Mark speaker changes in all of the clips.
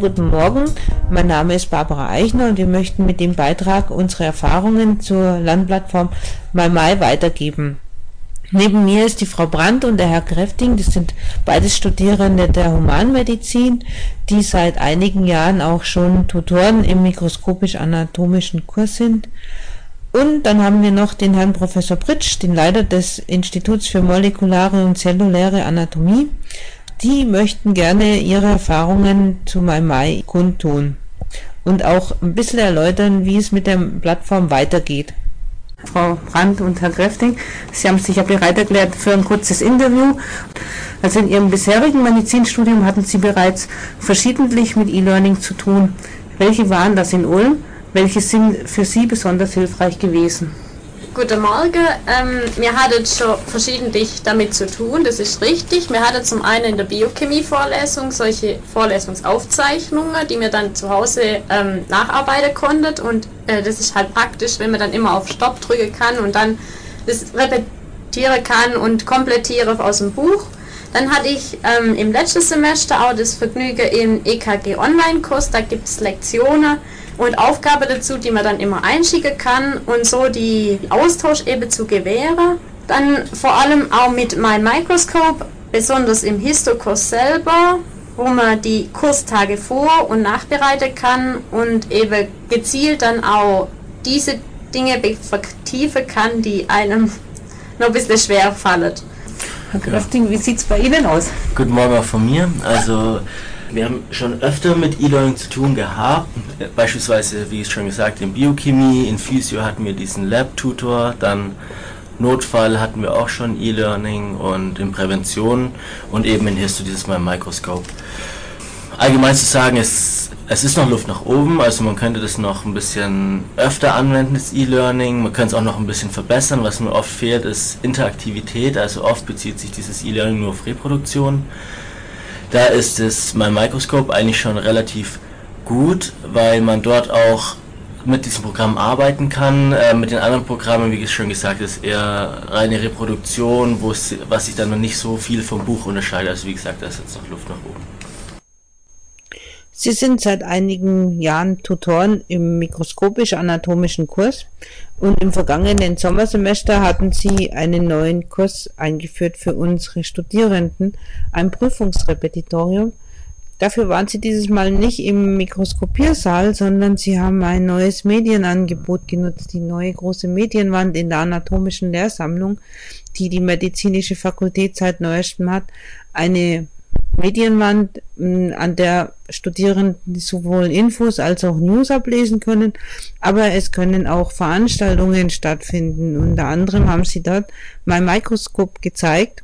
Speaker 1: guten Morgen. Mein Name ist Barbara Eichner und wir möchten mit dem Beitrag unsere Erfahrungen zur Lernplattform MyMai weitergeben. Neben mir ist die Frau Brandt und der Herr Kräfting, das sind beides Studierende der Humanmedizin, die seit einigen Jahren auch schon Tutoren im mikroskopisch-anatomischen Kurs sind. Und dann haben wir noch den Herrn Professor Pritsch, den Leiter des Instituts für molekulare und zelluläre Anatomie. Die möchten gerne ihre Erfahrungen zu MyMai kundtun und auch ein bisschen erläutern, wie es mit der Plattform weitergeht.
Speaker 2: Frau Brandt und Herr Kräfting, Sie haben sich ja bereit erklärt für ein kurzes Interview. Also in Ihrem bisherigen Medizinstudium hatten Sie bereits verschiedentlich mit E-Learning zu tun. Welche waren das in Ulm? Welche sind für Sie besonders hilfreich gewesen?
Speaker 3: Guten Morgen. Ähm, wir hatten schon verschiedentlich damit zu tun, das ist richtig. Wir hatten zum einen in der Biochemie-Vorlesung solche Vorlesungsaufzeichnungen, die wir dann zu Hause ähm, nacharbeiten konnten. Und äh, das ist halt praktisch, wenn man dann immer auf Stopp drücken kann und dann das repetieren kann und komplettieren aus dem Buch. Dann hatte ich ähm, im letzten Semester auch das Vergnügen im EKG Online-Kurs, da gibt es Lektionen und Aufgabe dazu, die man dann immer einschicken kann und so die Austausch eben zu gewähren. Dann vor allem auch mit meinem Microscope, besonders im Histokurs selber, wo man die Kurstage vor- und nachbereiten kann und eben gezielt dann auch diese Dinge vertiefen kann, die einem noch ein bisschen schwer fallen.
Speaker 2: Herr Gröfting, wie sieht es bei Ihnen aus?
Speaker 4: Guten Morgen auch von mir. Also wir haben schon öfter mit E-Learning zu tun gehabt, beispielsweise, wie ich schon gesagt, in Biochemie, in Physio hatten wir diesen Lab-Tutor, dann Notfall hatten wir auch schon E-Learning und in Prävention und eben in Histo dieses Mal im Mikroskop. Allgemein zu sagen, es, es ist noch Luft nach oben, also man könnte das noch ein bisschen öfter anwenden, das E-Learning, man könnte es auch noch ein bisschen verbessern, was mir oft fehlt, ist Interaktivität, also oft bezieht sich dieses E-Learning nur auf Reproduktion. Da ist es mein Mikroskop eigentlich schon relativ gut, weil man dort auch mit diesem Programm arbeiten kann. Äh, mit den anderen Programmen, wie schon gesagt, ist eher reine Reproduktion, es, was sich dann noch nicht so viel vom Buch unterscheidet. Also wie gesagt, da ist jetzt noch Luft nach oben.
Speaker 1: Sie sind seit einigen Jahren Tutoren im mikroskopisch-anatomischen Kurs und im vergangenen Sommersemester hatten Sie einen neuen Kurs eingeführt für unsere Studierenden, ein Prüfungsrepetitorium. Dafür waren Sie dieses Mal nicht im Mikroskopiersaal, sondern Sie haben ein neues Medienangebot genutzt, die neue große Medienwand in der anatomischen Lehrsammlung, die die medizinische Fakultät seit neuestem hat, eine Medienwand, an der Studierenden sowohl Infos als auch News ablesen können, aber es können auch Veranstaltungen stattfinden. Unter anderem haben sie dort mein Mikroskop gezeigt.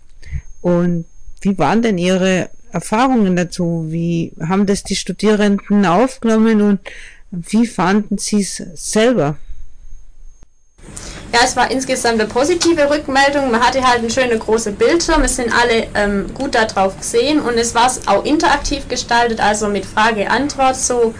Speaker 1: Und wie waren denn Ihre Erfahrungen dazu? Wie haben das die Studierenden aufgenommen und wie fanden Sie es selber?
Speaker 3: Ja, es war insgesamt eine positive Rückmeldung. Man hatte halt einen schönen großen Bildschirm. Es sind alle ähm, gut darauf gesehen und es war auch interaktiv gestaltet, also mit Frage-Antwort so.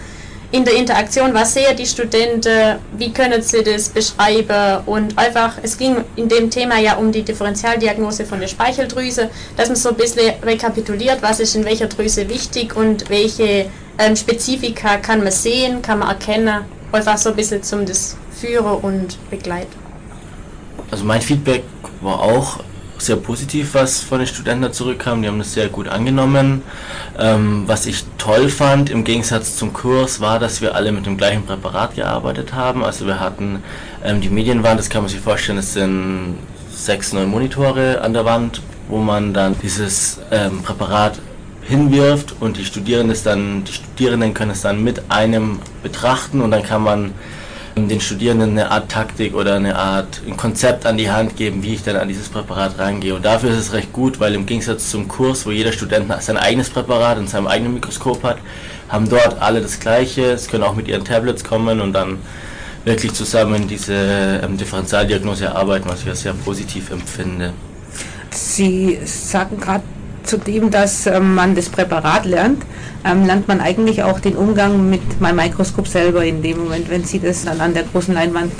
Speaker 3: In der Interaktion, was sehen die Studenten, wie können sie das beschreiben und einfach, es ging in dem Thema ja um die Differentialdiagnose von der Speicheldrüse, dass man so ein bisschen rekapituliert, was ist in welcher Drüse wichtig und welche ähm, Spezifika kann man sehen, kann man erkennen, einfach so ein bisschen zum das Führen und Begleiten.
Speaker 4: Also mein Feedback war auch sehr positiv, was von den Studenten zurückkam. Die haben das sehr gut angenommen. Ähm, was ich toll fand im Gegensatz zum Kurs war, dass wir alle mit dem gleichen Präparat gearbeitet haben. Also wir hatten ähm, die Medienwand, das kann man sich vorstellen, es sind sechs, neun Monitore an der Wand, wo man dann dieses ähm, Präparat hinwirft und die Studierenden, dann, die Studierenden können es dann mit einem betrachten und dann kann man den Studierenden eine Art Taktik oder eine Art ein Konzept an die Hand geben, wie ich dann an dieses Präparat rangehe. Und dafür ist es recht gut, weil im Gegensatz zum Kurs, wo jeder Student sein eigenes Präparat in seinem eigenen Mikroskop hat, haben dort alle das gleiche. Es können auch mit ihren Tablets kommen und dann wirklich zusammen diese ähm, Differentialdiagnose erarbeiten, was ich sehr positiv empfinde.
Speaker 2: Sie sagen gerade zudem, dass ähm, man das Präparat lernt, ähm, lernt man eigentlich auch den Umgang mit meinem Mikroskop selber in dem Moment, wenn Sie das dann an der großen Leinwand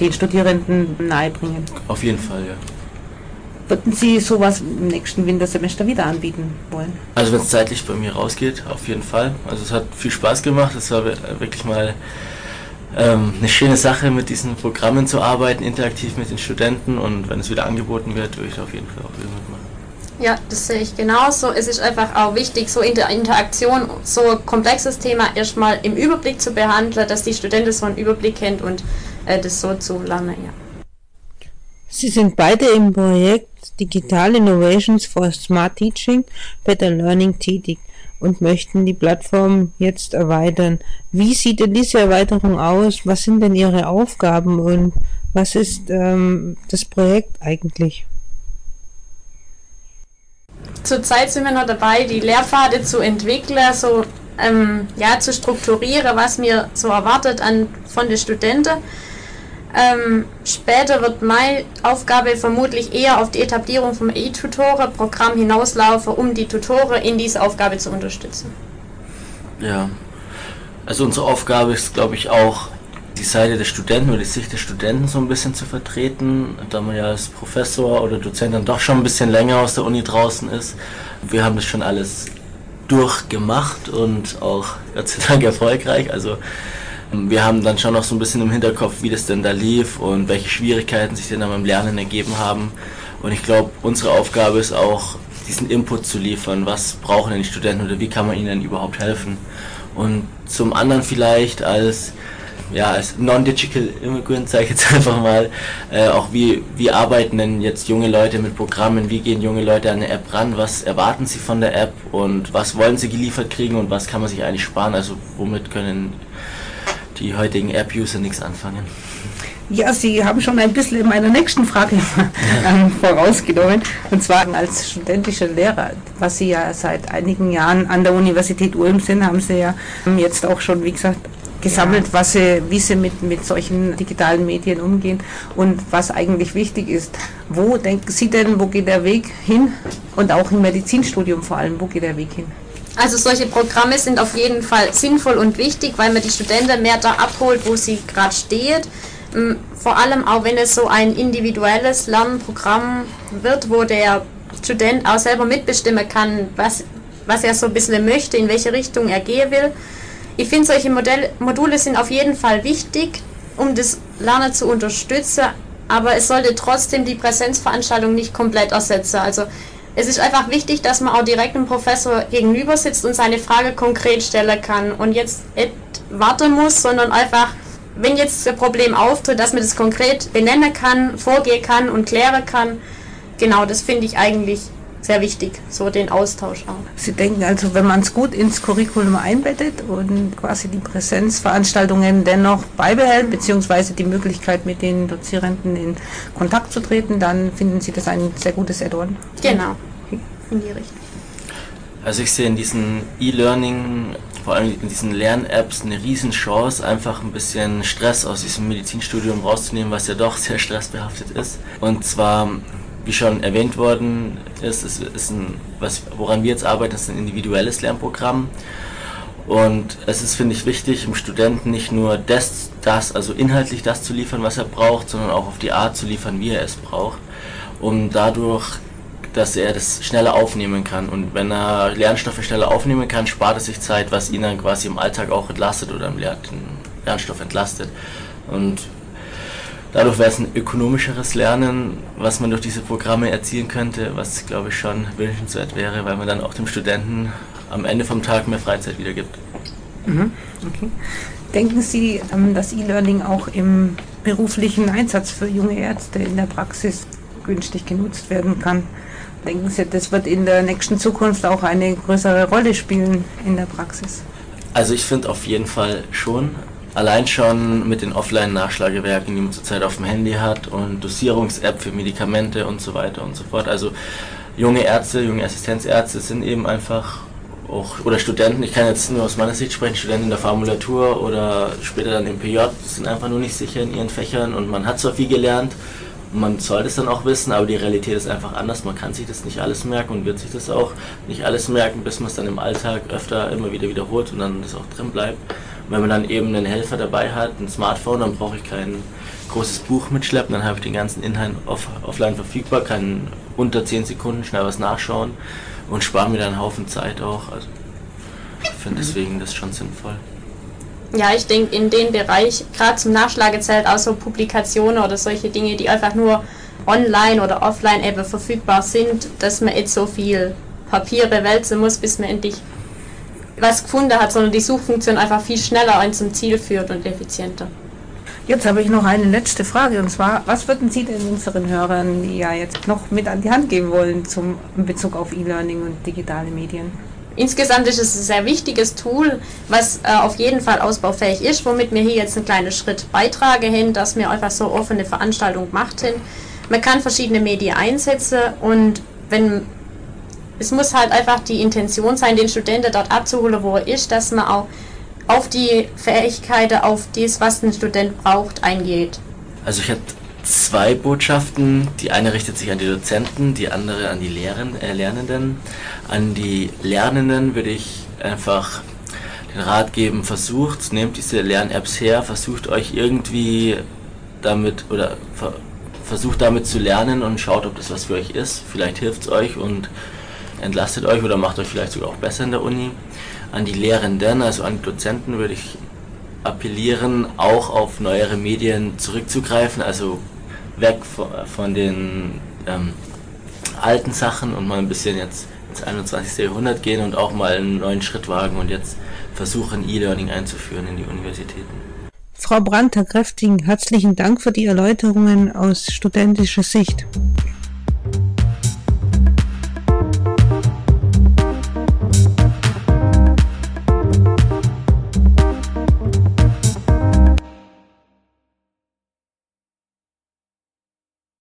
Speaker 2: den Studierenden nahebringen.
Speaker 4: Auf jeden Fall, ja.
Speaker 2: Würden Sie sowas im nächsten Wintersemester wieder anbieten wollen?
Speaker 4: Also wenn es zeitlich bei mir rausgeht, auf jeden Fall. Also es hat viel Spaß gemacht. Es war wirklich mal ähm, eine schöne Sache, mit diesen Programmen zu arbeiten, interaktiv mit den Studenten. Und wenn es wieder angeboten wird, würde ich auf jeden Fall auch wieder mitmachen.
Speaker 3: Ja, das sehe ich genauso. Es ist einfach auch wichtig, so in der Interaktion so ein komplexes Thema erstmal im Überblick zu behandeln, dass die Studenten so einen Überblick kennt und äh, das so zu lernen, ja.
Speaker 1: Sie sind beide im Projekt Digital Innovations for Smart Teaching, Better Learning tätig und möchten die Plattform jetzt erweitern. Wie sieht denn diese Erweiterung aus? Was sind denn Ihre Aufgaben und was ist ähm, das Projekt eigentlich?
Speaker 3: Zurzeit sind wir noch dabei, die Lehrpfade zu entwickeln, so ähm, ja, zu strukturieren, was mir so erwartet an, von den Studenten. Ähm, später wird meine Aufgabe vermutlich eher auf die Etablierung vom E-Tutoren-Programm hinauslaufen, um die Tutoren in dieser Aufgabe zu unterstützen.
Speaker 4: Ja, also unsere Aufgabe ist, glaube ich, auch die Seite der Studenten oder die Sicht der Studenten so ein bisschen zu vertreten, da man ja als Professor oder Dozent dann doch schon ein bisschen länger aus der Uni draußen ist. Wir haben das schon alles durchgemacht und auch Gott sei Dank erfolgreich. Also wir haben dann schon noch so ein bisschen im Hinterkopf, wie das denn da lief und welche Schwierigkeiten sich denn da beim Lernen ergeben haben. Und ich glaube, unsere Aufgabe ist auch, diesen Input zu liefern. Was brauchen denn die Studenten oder wie kann man ihnen überhaupt helfen? Und zum anderen vielleicht als ja, als Non-Digital Immigrant, sage ich jetzt einfach mal, äh, auch wie, wie arbeiten denn jetzt junge Leute mit Programmen, wie gehen junge Leute an eine App ran, was erwarten sie von der App? Und was wollen sie geliefert kriegen? Und was kann man sich eigentlich sparen, also womit können die heutigen App-User nichts anfangen.
Speaker 2: Ja, Sie haben schon ein bisschen in meiner nächsten Frage ähm, vorausgenommen. Und zwar als studentischer Lehrer, was Sie ja seit einigen Jahren an der Universität Ulm sind, haben Sie ja jetzt auch schon, wie gesagt, gesammelt, was sie, wie sie mit, mit solchen digitalen Medien umgehen und was eigentlich wichtig ist. Wo denken Sie denn, wo geht der Weg hin? Und auch im Medizinstudium vor allem, wo geht der Weg hin?
Speaker 3: Also solche Programme sind auf jeden Fall sinnvoll und wichtig, weil man die Studenten mehr da abholt, wo sie gerade steht. Mm, vor allem auch wenn es so ein individuelles Lernprogramm wird, wo der Student auch selber mitbestimmen kann, was, was er so ein bisschen möchte, in welche Richtung er gehen will. Ich finde, solche Modell Module sind auf jeden Fall wichtig, um das Lernen zu unterstützen, aber es sollte trotzdem die Präsenzveranstaltung nicht komplett ersetzen. Also es ist einfach wichtig, dass man auch direkt dem Professor gegenüber sitzt und seine Frage konkret stellen kann und jetzt nicht warten muss, sondern einfach, wenn jetzt ein Problem auftritt, dass man das konkret benennen kann, vorgehen kann und klären kann. Genau, das finde ich eigentlich sehr wichtig, so den Austausch auch.
Speaker 2: Sie denken also, wenn man es gut ins Curriculum einbettet und quasi die Präsenzveranstaltungen dennoch beibehält, beziehungsweise die Möglichkeit mit den Dozierenden in Kontakt zu treten, dann finden Sie das ein sehr gutes Add-on.
Speaker 3: Genau, in die Richtung.
Speaker 4: Also ich sehe in diesen E-Learning, vor allem in diesen Lern-Apps eine Riesenchance, einfach ein bisschen Stress aus diesem Medizinstudium rauszunehmen, was ja doch sehr stressbehaftet ist. Und zwar wie schon erwähnt worden ist, ist, ist ein, was, woran wir jetzt arbeiten, ist ein individuelles Lernprogramm. Und es ist, finde ich, wichtig, dem Studenten nicht nur das, das, also inhaltlich das zu liefern, was er braucht, sondern auch auf die Art zu liefern, wie er es braucht, um dadurch, dass er das schneller aufnehmen kann. Und wenn er Lernstoffe schneller aufnehmen kann, spart er sich Zeit, was ihn dann quasi im Alltag auch entlastet oder im Lernstoff entlastet. Und Dadurch wäre es ein ökonomischeres Lernen, was man durch diese Programme erzielen könnte, was glaube ich schon wünschenswert wäre, weil man dann auch dem Studenten am Ende vom Tag mehr Freizeit wiedergibt.
Speaker 2: Mhm. Okay. Denken Sie, ähm, dass E-Learning auch im beruflichen Einsatz für junge Ärzte in der Praxis günstig genutzt werden kann? Denken Sie, das wird in der nächsten Zukunft auch eine größere Rolle spielen in der Praxis?
Speaker 4: Also ich finde auf jeden Fall schon. Allein schon mit den Offline-Nachschlagewerken, die man zurzeit auf dem Handy hat und Dosierungs-App für Medikamente und so weiter und so fort. Also junge Ärzte, junge Assistenzärzte sind eben einfach auch, oder Studenten, ich kann jetzt nur aus meiner Sicht sprechen, Studenten in der Formulatur oder später dann im PJ, sind einfach nur nicht sicher in ihren Fächern und man hat zwar viel gelernt, man sollte es dann auch wissen, aber die Realität ist einfach anders. Man kann sich das nicht alles merken und wird sich das auch nicht alles merken, bis man es dann im Alltag öfter immer wieder wiederholt und dann das auch drin bleibt wenn man dann eben einen Helfer dabei hat, ein Smartphone, dann brauche ich kein großes Buch mitschleppen, dann habe ich den ganzen Inhalt off offline verfügbar, kann unter 10 Sekunden schnell was nachschauen und spare mir dann einen Haufen Zeit auch. Also ich finde deswegen das schon sinnvoll.
Speaker 3: Ja, ich denke in dem Bereich, gerade zum Nachschlagezelt, auch so Publikationen oder solche Dinge, die einfach nur online oder offline eben verfügbar sind, dass man jetzt so viel Papier bewälzen muss, bis man endlich was gefunden hat, sondern die Suchfunktion einfach viel schneller ein zum Ziel führt und effizienter.
Speaker 2: Jetzt habe ich noch eine letzte Frage und zwar, was würden Sie denn unseren Hörern ja jetzt noch mit an die Hand geben wollen zum in Bezug auf E-Learning und digitale Medien?
Speaker 3: Insgesamt ist es ein sehr wichtiges Tool, was äh, auf jeden Fall ausbaufähig ist, womit wir hier jetzt einen kleinen Schritt beitragen hin, dass wir einfach so offene Veranstaltungen gemacht haben. Man kann verschiedene Medien einsetzen und wenn es muss halt einfach die Intention sein, den Studenten dort abzuholen, wo er ist, dass man auch auf die Fähigkeiten, auf das, was ein Student braucht, eingeht.
Speaker 4: Also ich habe zwei Botschaften. Die eine richtet sich an die Dozenten, die andere an die Lehren, äh, Lernenden. An die Lernenden würde ich einfach den Rat geben, versucht, nehmt diese Lern-Apps her, versucht euch irgendwie damit oder ver versucht damit zu lernen und schaut, ob das was für euch ist. Vielleicht hilft es euch und entlastet euch oder macht euch vielleicht sogar auch besser in der Uni. An die Lehrenden, also an die Dozenten würde ich appellieren, auch auf neuere Medien zurückzugreifen, also weg von, den ähm, alten Sachen und mal ein bisschen jetzt ins 21. Jahrhundert gehen und auch mal einen neuen Schritt wagen und jetzt versuchen, E-Learning einzuführen in die Universitäten.
Speaker 1: Frau Brandt, Herr Kräfting, herzlichen Dank für die Erläuterungen aus studentischer Sicht.